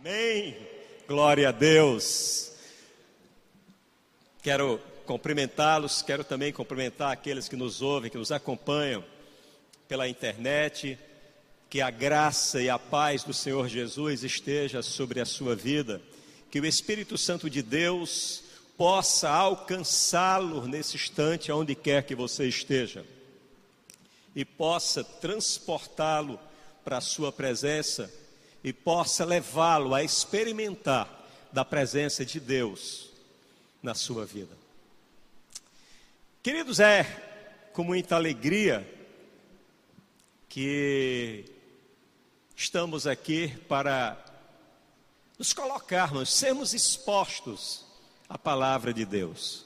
Amém. Glória a Deus. Quero cumprimentá-los, quero também cumprimentar aqueles que nos ouvem, que nos acompanham pela internet. Que a graça e a paz do Senhor Jesus esteja sobre a sua vida. Que o Espírito Santo de Deus possa alcançá-lo nesse instante, aonde quer que você esteja, e possa transportá-lo para a sua presença e possa levá-lo a experimentar da presença de Deus na sua vida. Queridos, é com muita alegria que estamos aqui para nos colocarmos, sermos expostos à palavra de Deus.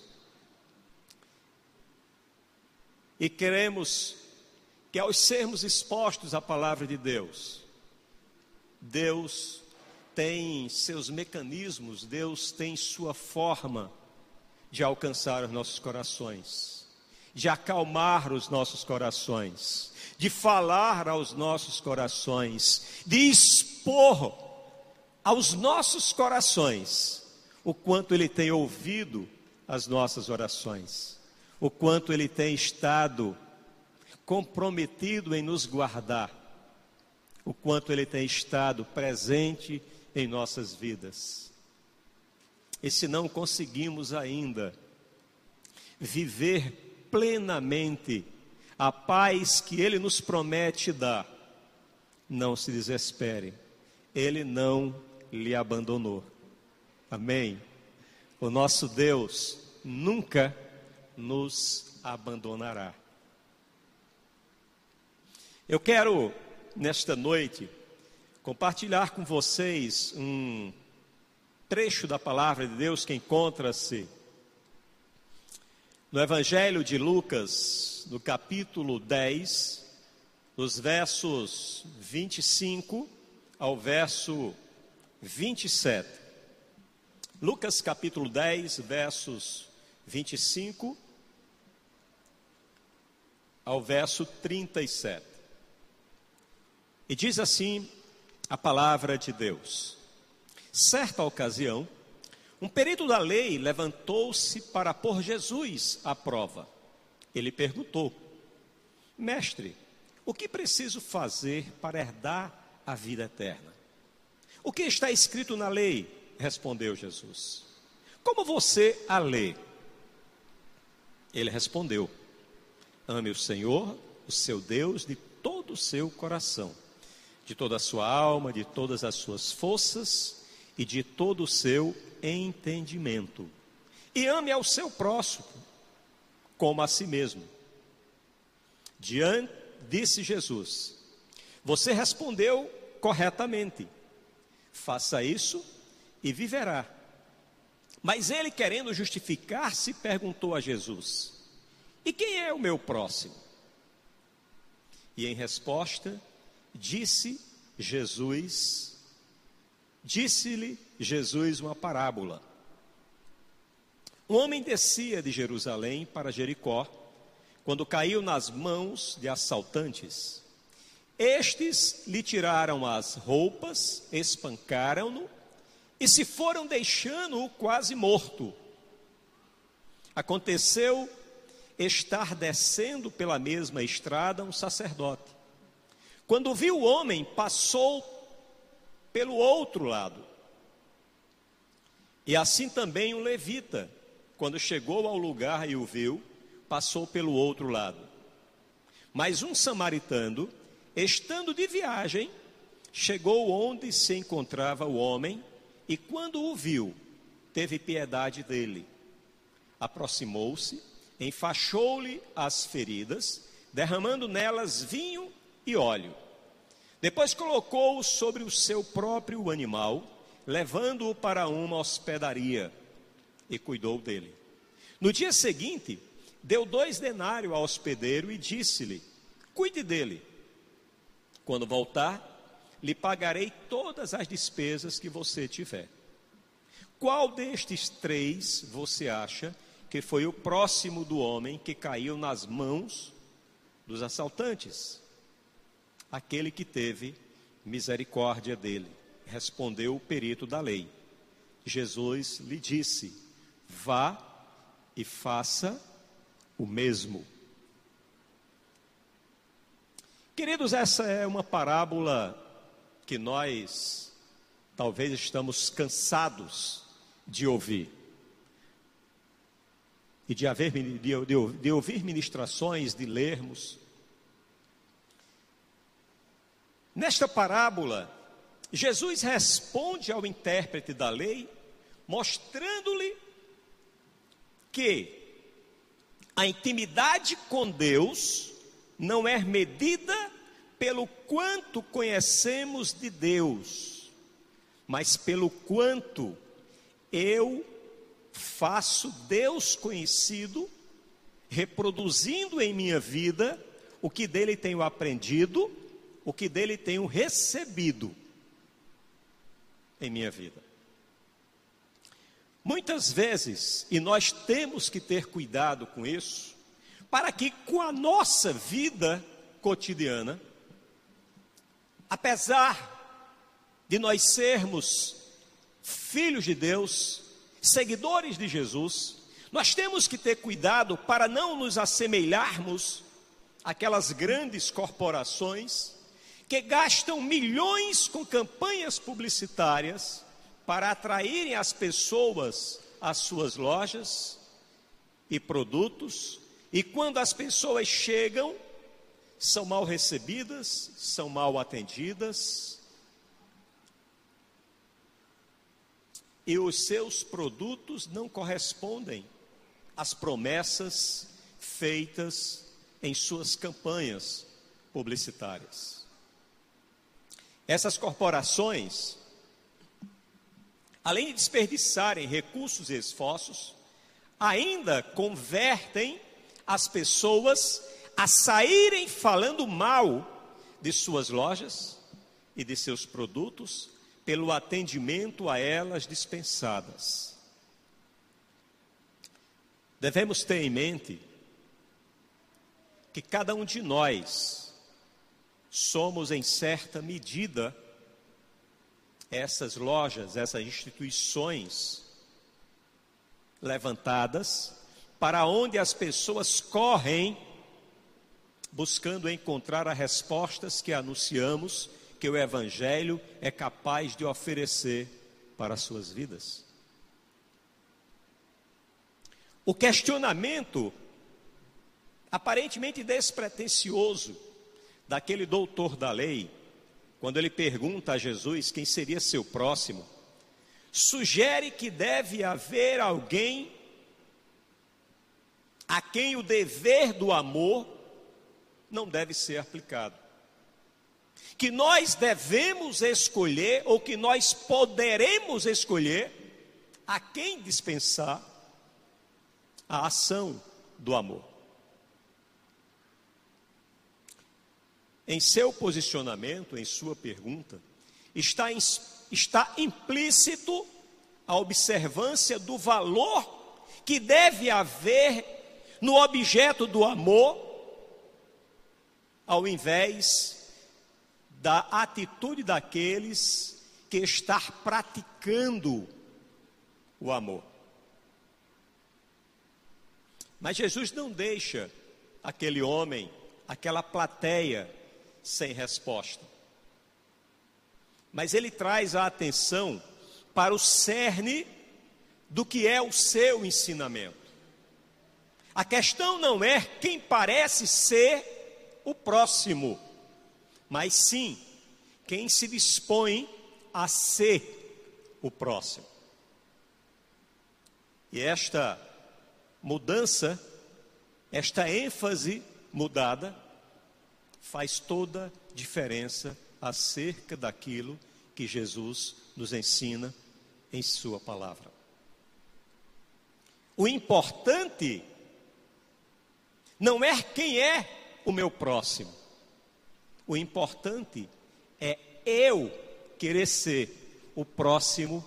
E queremos que ao sermos expostos à palavra de Deus, Deus tem seus mecanismos, Deus tem sua forma de alcançar os nossos corações, de acalmar os nossos corações, de falar aos nossos corações, de expor aos nossos corações o quanto Ele tem ouvido as nossas orações, o quanto Ele tem estado comprometido em nos guardar, o quanto Ele tem estado presente em nossas vidas. E se não conseguimos ainda viver plenamente a paz que Ele nos promete dar, não se desespere, Ele não lhe abandonou. Amém? O nosso Deus nunca nos abandonará. Eu quero, nesta noite, compartilhar com vocês um trecho da palavra de Deus que encontra-se no Evangelho de Lucas, no capítulo 10, dos versos 25 ao verso 27. Lucas capítulo 10, versos 25 ao verso 37. E diz assim a palavra de Deus: Certa ocasião, um perito da lei levantou-se para pôr Jesus à prova. Ele perguntou: Mestre, o que preciso fazer para herdar a vida eterna? O que está escrito na lei? Respondeu Jesus. Como você a lê? Ele respondeu: Ame o Senhor, o seu Deus, de todo o seu coração, de toda a sua alma, de todas as suas forças e de todo o seu entendimento. E ame ao seu próximo como a si mesmo. Diante, disse Jesus: Você respondeu corretamente. Faça isso e viverá. Mas ele, querendo justificar-se, perguntou a Jesus: E quem é o meu próximo? E em resposta, disse Jesus, disse-lhe Jesus uma parábola. Um homem descia de Jerusalém para Jericó, quando caiu nas mãos de assaltantes. Estes lhe tiraram as roupas, espancaram-no e se foram deixando-o quase morto. Aconteceu estar descendo pela mesma estrada um sacerdote. Quando viu o homem, passou pelo outro lado. E assim também um levita, quando chegou ao lugar e o viu, passou pelo outro lado. Mas um samaritano, estando de viagem, chegou onde se encontrava o homem e quando o viu, teve piedade dele. Aproximou-se, enfaixou-lhe as feridas, derramando nelas vinho e óleo. Depois colocou-o sobre o seu próprio animal, levando-o para uma hospedaria e cuidou dele. No dia seguinte, deu dois denários ao hospedeiro e disse-lhe: Cuide dele. Quando voltar, lhe pagarei todas as despesas que você tiver. Qual destes três você acha que foi o próximo do homem que caiu nas mãos dos assaltantes? Aquele que teve misericórdia dele. respondeu o perito da lei. Jesus lhe disse: Vá e faça o mesmo. Queridos, essa é uma parábola que nós talvez estamos cansados de ouvir. E de, haver, de, de, de ouvir ministrações, de lermos. Nesta parábola, Jesus responde ao intérprete da lei, mostrando-lhe que a intimidade com Deus não é medida pelo quanto conhecemos de Deus, mas pelo quanto eu faço Deus conhecido, reproduzindo em minha vida o que dele tenho aprendido, o que dele tenho recebido em minha vida. Muitas vezes, e nós temos que ter cuidado com isso, para que com a nossa vida cotidiana, apesar de nós sermos filhos de Deus, seguidores de Jesus, nós temos que ter cuidado para não nos assemelharmos àquelas grandes corporações que gastam milhões com campanhas publicitárias para atraírem as pessoas às suas lojas e produtos, e quando as pessoas chegam, são mal recebidas, são mal atendidas, e os seus produtos não correspondem às promessas feitas em suas campanhas publicitárias. Essas corporações, além de desperdiçarem recursos e esforços, ainda convertem as pessoas a saírem falando mal de suas lojas e de seus produtos pelo atendimento a elas dispensadas. Devemos ter em mente que cada um de nós somos, em certa medida, essas lojas, essas instituições levantadas para onde as pessoas correm buscando encontrar as respostas que anunciamos que o Evangelho é capaz de oferecer para as suas vidas. O questionamento, aparentemente despretensioso, daquele doutor da lei, quando ele pergunta a Jesus quem seria seu próximo, sugere que deve haver alguém a quem o dever do amor não deve ser aplicado. Que nós devemos escolher, ou que nós poderemos escolher, a quem dispensar a ação do amor. Em seu posicionamento, em sua pergunta, está, está implícito a observância do valor que deve haver no objeto do amor ao invés da atitude daqueles que estar praticando o amor. Mas Jesus não deixa aquele homem, aquela plateia sem resposta. Mas ele traz a atenção para o cerne do que é o seu ensinamento. A questão não é quem parece ser o próximo, mas sim quem se dispõe a ser o próximo. E esta mudança, esta ênfase mudada, faz toda diferença acerca daquilo que Jesus nos ensina em Sua palavra. O importante não é quem é o meu próximo. O importante é eu querer ser o próximo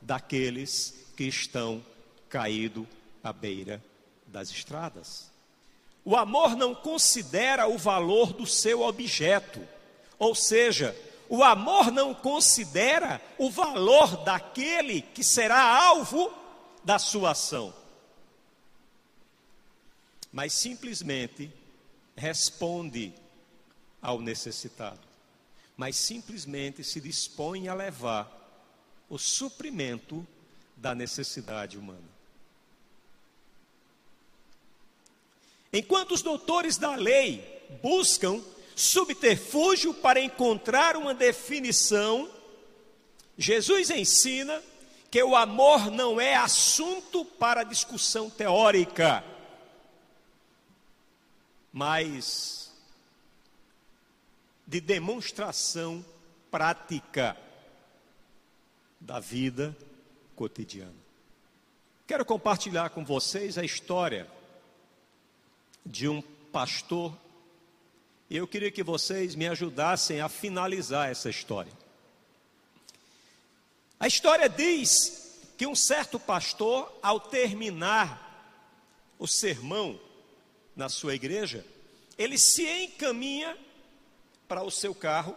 daqueles que estão caídos à beira das estradas. O amor não considera o valor do seu objeto, ou seja, o amor não considera o valor daquele que será alvo da sua ação, mas simplesmente responde ao necessitado, mas simplesmente se dispõe a levar o suprimento da necessidade humana. Enquanto os doutores da lei buscam subterfúgio para encontrar uma definição, Jesus ensina que o amor não é assunto para discussão teórica, mas de demonstração prática da vida cotidiana. Quero compartilhar com vocês a história de um pastor. E eu queria que vocês me ajudassem a finalizar essa história. A história diz que um certo pastor, ao terminar o sermão na sua igreja, ele se encaminha para o seu carro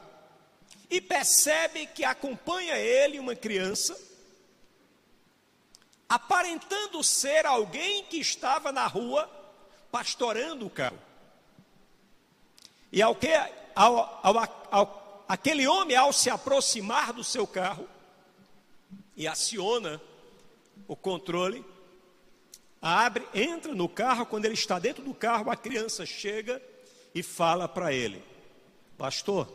e percebe que acompanha ele uma criança, aparentando ser alguém que estava na rua pastorando o carro. E ao que, ao, ao, ao, aquele homem, ao se aproximar do seu carro, e aciona o controle, abre, entra no carro, quando ele está dentro do carro, a criança chega e fala para ele: Pastor,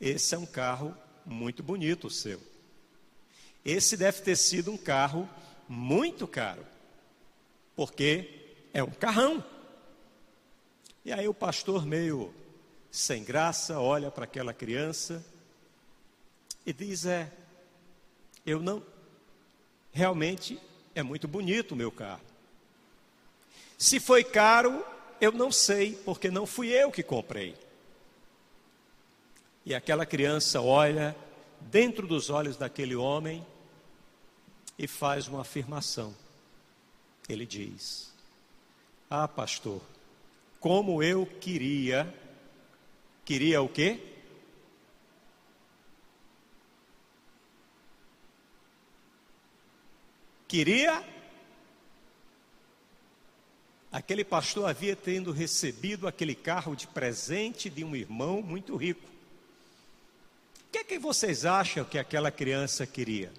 esse é um carro muito bonito o seu. Esse deve ter sido um carro muito caro, porque é um carrão. E aí o pastor, meio sem graça, olha para aquela criança e diz: É, eu não. Realmente é muito bonito o meu carro. Se foi caro, eu não sei, porque não fui eu que comprei. E aquela criança olha dentro dos olhos daquele homem e faz uma afirmação. Ele diz: ah, pastor, como eu queria. Queria o quê? Queria. Aquele pastor havia tendo recebido aquele carro de presente de um irmão muito rico. O que é que vocês acham que aquela criança queria?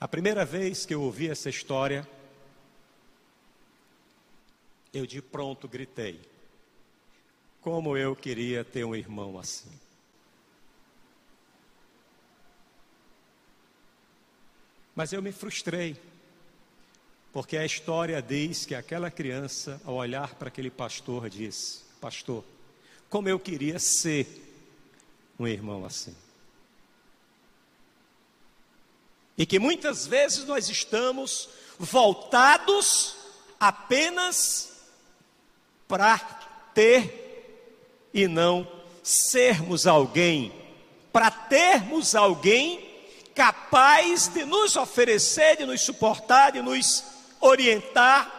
A primeira vez que eu ouvi essa história, eu de pronto gritei: Como eu queria ter um irmão assim. Mas eu me frustrei, porque a história diz que aquela criança, ao olhar para aquele pastor, disse: Pastor, como eu queria ser um irmão assim. E que muitas vezes nós estamos voltados apenas para ter e não sermos alguém, para termos alguém capaz de nos oferecer, de nos suportar, de nos orientar.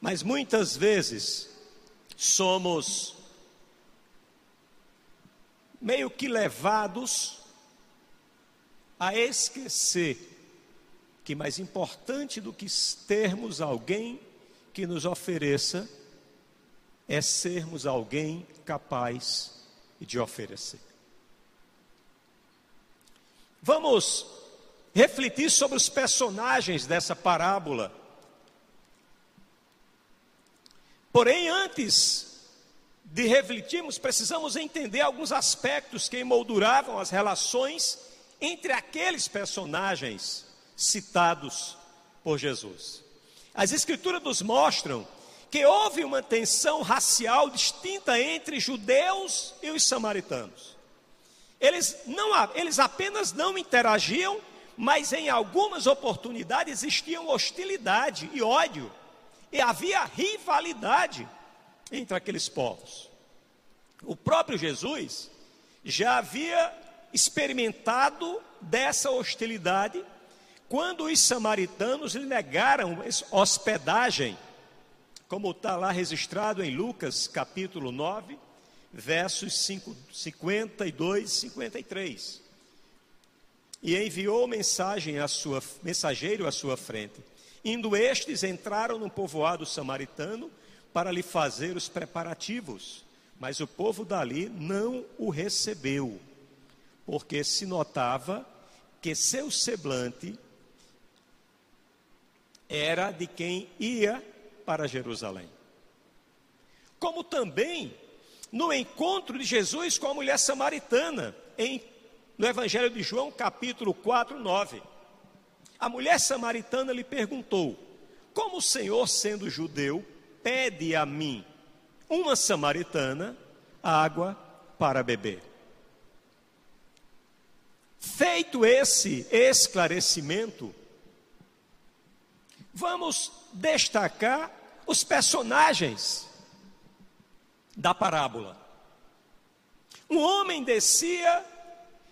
Mas muitas vezes somos meio que levados a esquecer que mais importante do que termos alguém que nos ofereça é sermos alguém capaz de oferecer. Vamos refletir sobre os personagens dessa parábola. Porém, antes de refletirmos, precisamos entender alguns aspectos que emolduravam as relações entre aqueles personagens citados por Jesus. As Escrituras nos mostram que houve uma tensão racial distinta entre judeus e os samaritanos. Eles, não, eles apenas não interagiam, mas em algumas oportunidades existiam hostilidade e ódio, e havia rivalidade entre aqueles povos. O próprio Jesus já havia experimentado dessa hostilidade quando os samaritanos lhe negaram hospedagem como está lá registrado em Lucas capítulo 9, versos 5, 52 e 53. E enviou mensagem à sua, mensageiro à sua frente. Indo estes, entraram no povoado samaritano para lhe fazer os preparativos. Mas o povo dali não o recebeu, porque se notava que seu semblante era de quem ia para Jerusalém. Como também no encontro de Jesus com a mulher samaritana, em, no Evangelho de João, capítulo 4, 9. A mulher samaritana lhe perguntou: Como o Senhor, sendo judeu, pede a mim, uma samaritana, água para beber? Feito esse esclarecimento, vamos destacar os personagens da parábola. Um homem descia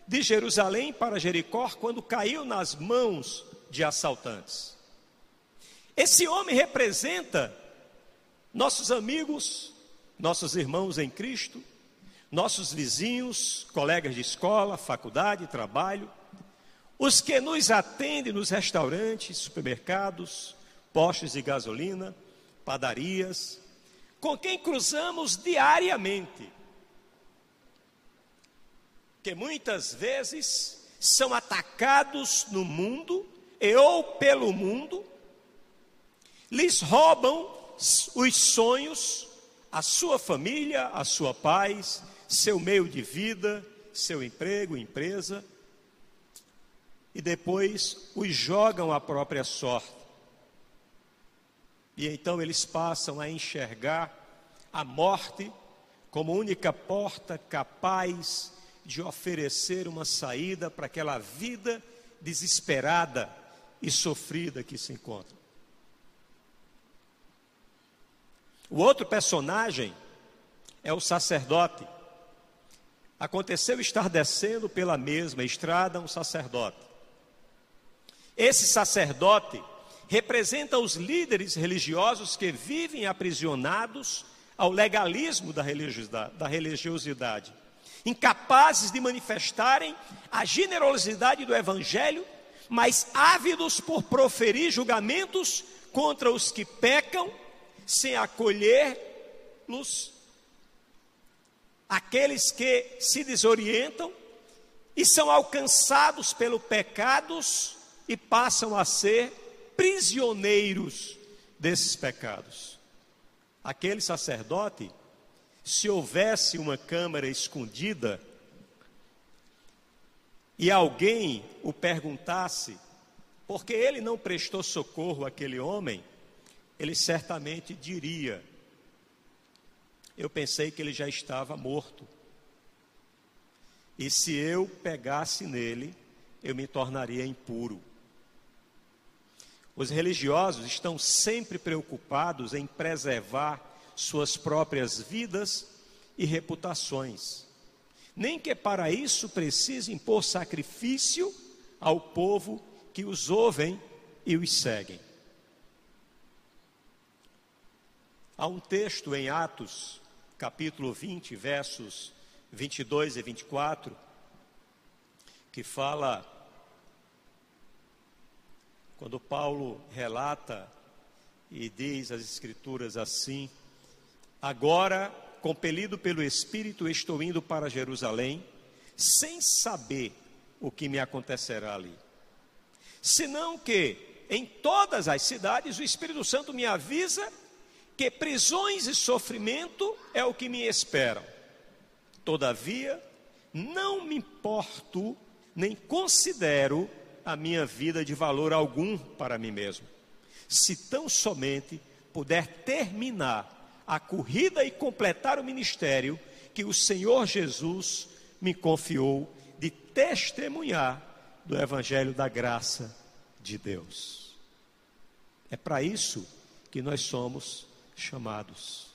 de Jerusalém para Jericó quando caiu nas mãos de assaltantes. Esse homem representa nossos amigos, nossos irmãos em Cristo, nossos vizinhos, colegas de escola, faculdade, trabalho, os que nos atendem nos restaurantes, supermercados, postos de gasolina, padarias, com quem cruzamos diariamente, que muitas vezes são atacados no mundo e ou pelo mundo, lhes roubam os sonhos, a sua família, a sua paz, seu meio de vida, seu emprego, empresa, e depois os jogam à própria sorte. E então eles passam a enxergar a morte como única porta capaz de oferecer uma saída para aquela vida desesperada e sofrida que se encontra. O outro personagem é o sacerdote. Aconteceu estar descendo pela mesma estrada um sacerdote. Esse sacerdote representa os líderes religiosos que vivem aprisionados ao legalismo da religiosidade, da religiosidade, incapazes de manifestarem a generosidade do evangelho, mas ávidos por proferir julgamentos contra os que pecam, sem acolher-los, aqueles que se desorientam e são alcançados pelo pecados e passam a ser prisioneiros desses pecados. Aquele sacerdote, se houvesse uma câmara escondida e alguém o perguntasse por que ele não prestou socorro àquele homem, ele certamente diria: Eu pensei que ele já estava morto. E se eu pegasse nele, eu me tornaria impuro. Os religiosos estão sempre preocupados em preservar suas próprias vidas e reputações. Nem que para isso precisem impor sacrifício ao povo que os ouvem e os seguem. Há um texto em Atos, capítulo 20, versos 22 e 24, que fala quando Paulo relata e diz as Escrituras assim: Agora, compelido pelo Espírito, estou indo para Jerusalém, sem saber o que me acontecerá ali. Senão que em todas as cidades o Espírito Santo me avisa que prisões e sofrimento é o que me esperam. Todavia, não me importo nem considero a minha vida de valor algum para mim mesmo, se tão somente puder terminar a corrida e completar o ministério que o Senhor Jesus me confiou de testemunhar do Evangelho da graça de Deus. É para isso que nós somos chamados.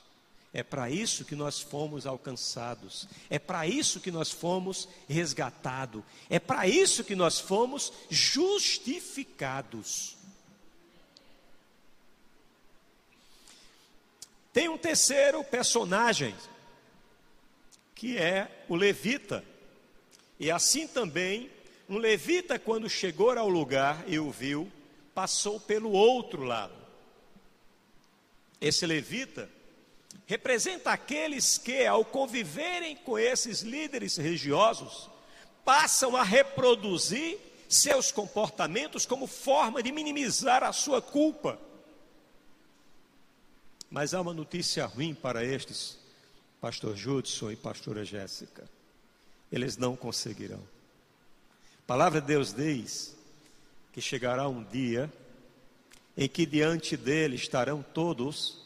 É para isso que nós fomos alcançados, é para isso que nós fomos resgatados, é para isso que nós fomos justificados. Tem um terceiro personagem, que é o levita. E assim também, um levita, quando chegou ao lugar e o viu, passou pelo outro lado. Esse levita representa aqueles que, ao conviverem com esses líderes religiosos, passam a reproduzir seus comportamentos como forma de minimizar a sua culpa. Mas há uma notícia ruim para estes, pastor Judson e pastora Jéssica. Eles não conseguirão. A palavra de Deus diz que chegará um dia em que diante dele estarão todos,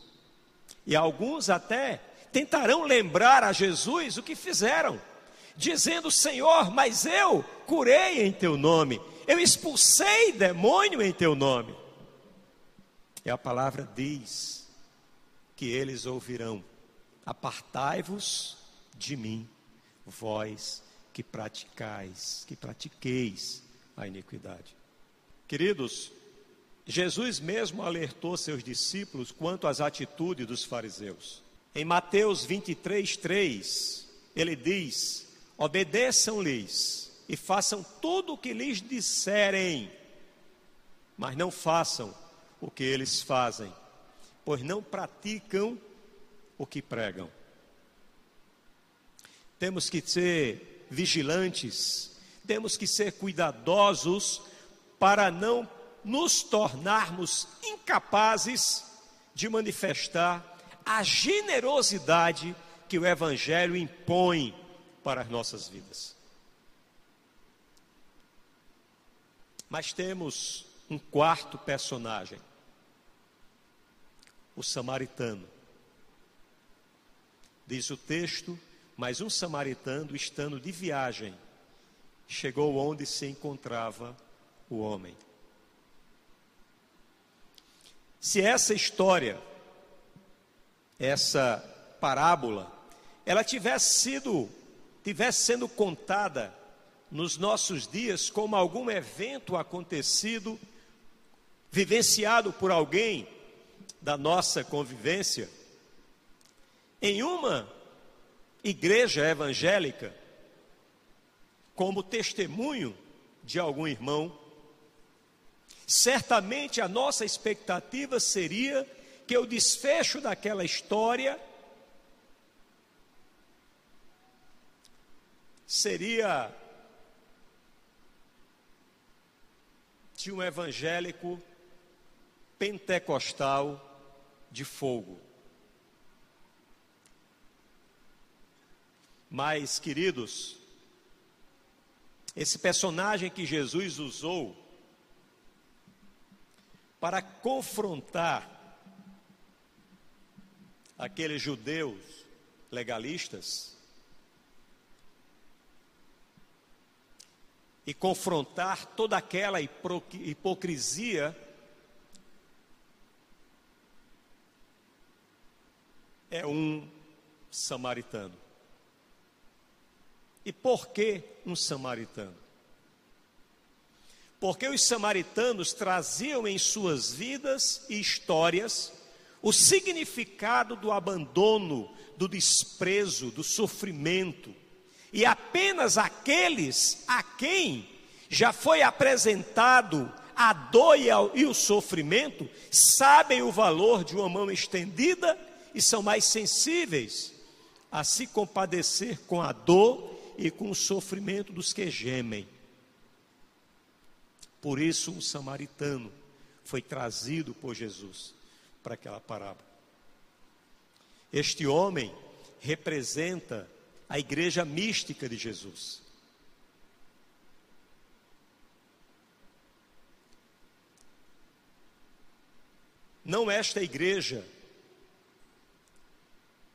e alguns até tentarão lembrar a Jesus o que fizeram, dizendo: Senhor, mas eu curei em teu nome, eu expulsei demônio em teu nome. E a palavra diz que eles ouvirão: Apartai-vos de mim, vós que praticais, que pratiqueis a iniquidade. Queridos, Jesus mesmo alertou seus discípulos quanto às atitudes dos fariseus. Em Mateus 23, 3, ele diz: Obedeçam-lhes e façam tudo o que lhes disserem, mas não façam o que eles fazem, pois não praticam o que pregam. Temos que ser vigilantes, temos que ser cuidadosos para não nos tornarmos incapazes de manifestar a generosidade que o Evangelho impõe para as nossas vidas. Mas temos um quarto personagem, o samaritano. Diz o texto: Mas um samaritano, estando de viagem, chegou onde se encontrava o homem. Se essa história, essa parábola, ela tivesse sido, tivesse sendo contada nos nossos dias como algum evento acontecido, vivenciado por alguém da nossa convivência, em uma igreja evangélica, como testemunho de algum irmão, certamente a nossa expectativa seria que o desfecho daquela história seria de um evangélico pentecostal de fogo. Mas, queridos, esse personagem que Jesus usou para confrontar aqueles judeus legalistas e confrontar toda aquela hipocrisia é um samaritano. E por que um samaritano? Porque os samaritanos traziam em suas vidas e histórias o significado do abandono, do desprezo, do sofrimento. E apenas aqueles a quem já foi apresentado a dor e o sofrimento sabem o valor de uma mão estendida e são mais sensíveis a se compadecer com a dor e com o sofrimento dos que gemem. Por isso, um samaritano foi trazido por Jesus para aquela parábola. Este homem representa a igreja mística de Jesus. Não esta igreja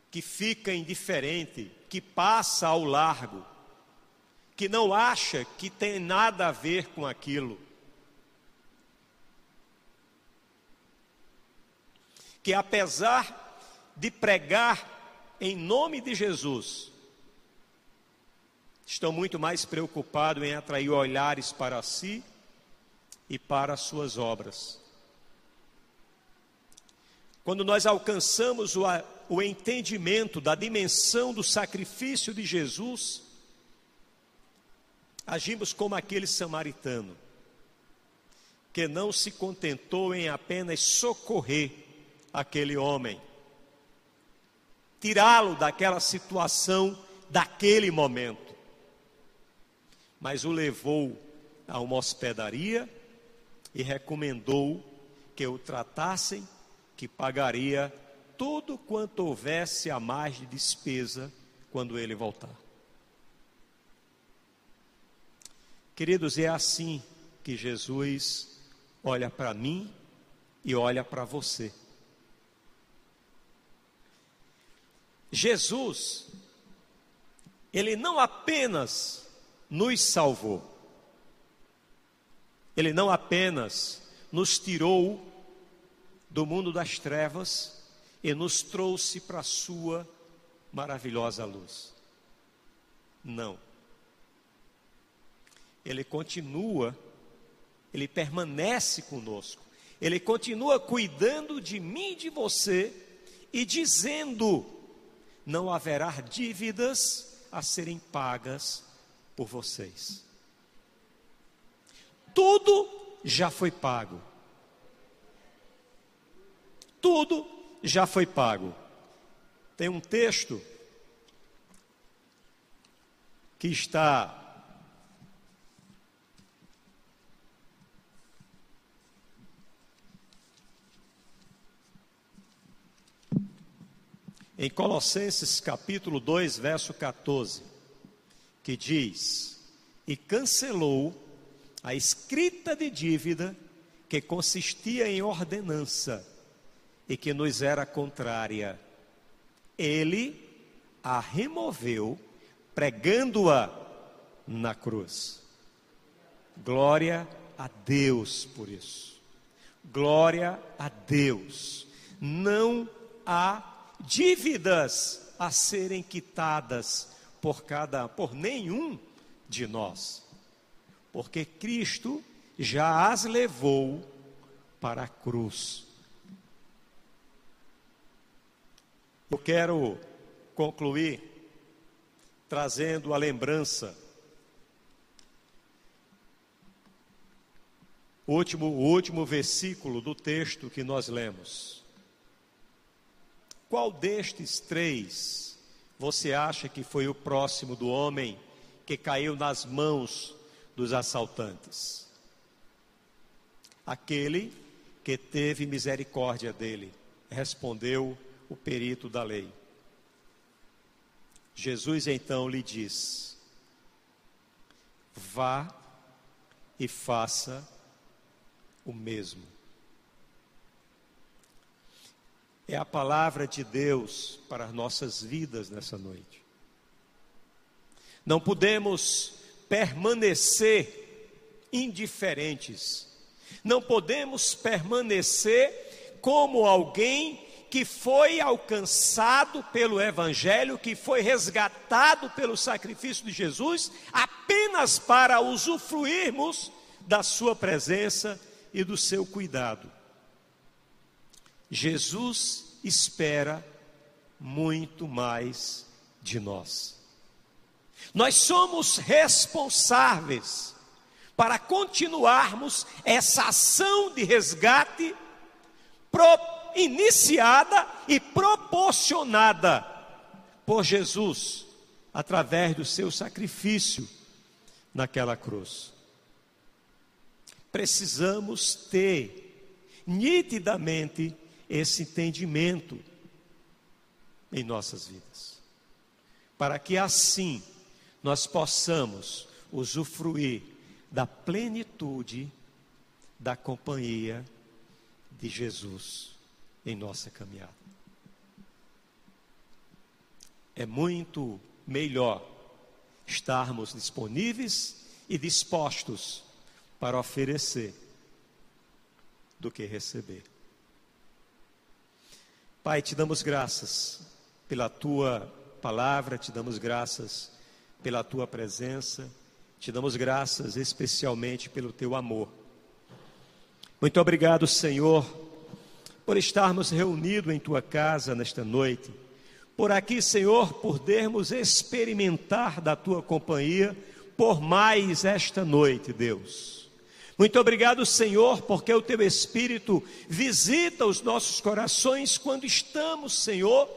que fica indiferente, que passa ao largo, que não acha que tem nada a ver com aquilo. Que apesar de pregar em nome de Jesus, estão muito mais preocupados em atrair olhares para si e para as suas obras. quando nós alcançamos o, o entendimento da dimensão do sacrifício de Jesus, agimos como aquele samaritano, que não se contentou em apenas socorrer aquele homem, tirá-lo daquela situação, daquele momento, mas o levou a uma hospedaria e recomendou que o tratassem, que pagaria tudo quanto houvesse a mais de despesa quando ele voltar. Queridos, é assim que Jesus olha para mim e olha para você. Jesus, ele não apenas nos salvou, ele não apenas nos tirou do mundo das trevas e nos trouxe para a sua maravilhosa luz. Não. Ele continua, ele permanece conosco. Ele continua cuidando de mim e de você e dizendo: não haverá dívidas a serem pagas por vocês. Tudo já foi pago. Tudo já foi pago. Tem um texto que está em Colossenses capítulo 2, verso 14, que diz: E cancelou a escrita de dívida que consistia em ordenança e que nos era contrária. Ele a removeu, pregando-a na cruz. Glória a Deus por isso. Glória a Deus. Não há dívidas a serem quitadas por cada por nenhum de nós. Porque Cristo já as levou para a cruz. Eu quero concluir trazendo a lembrança o último, o último versículo do texto que nós lemos. Qual destes três você acha que foi o próximo do homem que caiu nas mãos dos assaltantes? Aquele que teve misericórdia dele, respondeu o perito da lei. Jesus então lhe diz: Vá e faça o mesmo é a palavra de Deus para as nossas vidas nessa noite. Não podemos permanecer indiferentes, não podemos permanecer como alguém que foi alcançado pelo Evangelho, que foi resgatado pelo sacrifício de Jesus, apenas para usufruirmos da Sua presença e do seu cuidado. Jesus espera muito mais de nós. Nós somos responsáveis para continuarmos essa ação de resgate iniciada e proporcionada por Jesus através do seu sacrifício naquela cruz. Precisamos ter nitidamente esse entendimento em nossas vidas, para que assim nós possamos usufruir da plenitude da companhia de Jesus em nossa caminhada. É muito melhor estarmos disponíveis e dispostos para oferecer do que receber. Pai, te damos graças pela tua palavra, te damos graças pela tua presença, te damos graças especialmente pelo teu amor. Muito obrigado, Senhor, por estarmos reunidos em tua casa nesta noite. Por aqui, Senhor, podermos experimentar da tua companhia por mais esta noite, Deus. Muito obrigado, Senhor, porque o teu Espírito visita os nossos corações quando estamos, Senhor,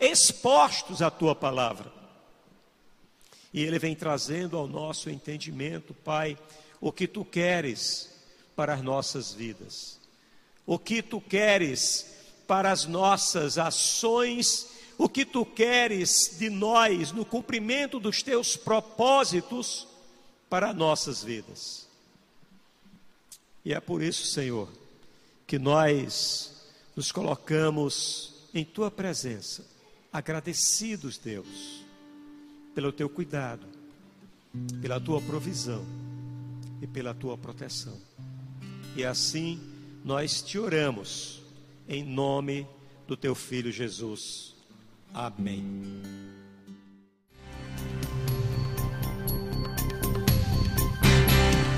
expostos à tua palavra. E ele vem trazendo ao nosso entendimento, Pai, o que tu queres para as nossas vidas, o que tu queres para as nossas ações, o que tu queres de nós no cumprimento dos teus propósitos para nossas vidas. E é por isso, Senhor, que nós nos colocamos em tua presença, agradecidos, Deus pelo teu cuidado, pela tua provisão e pela tua proteção. E assim nós te oramos, em nome do teu filho Jesus. Amém.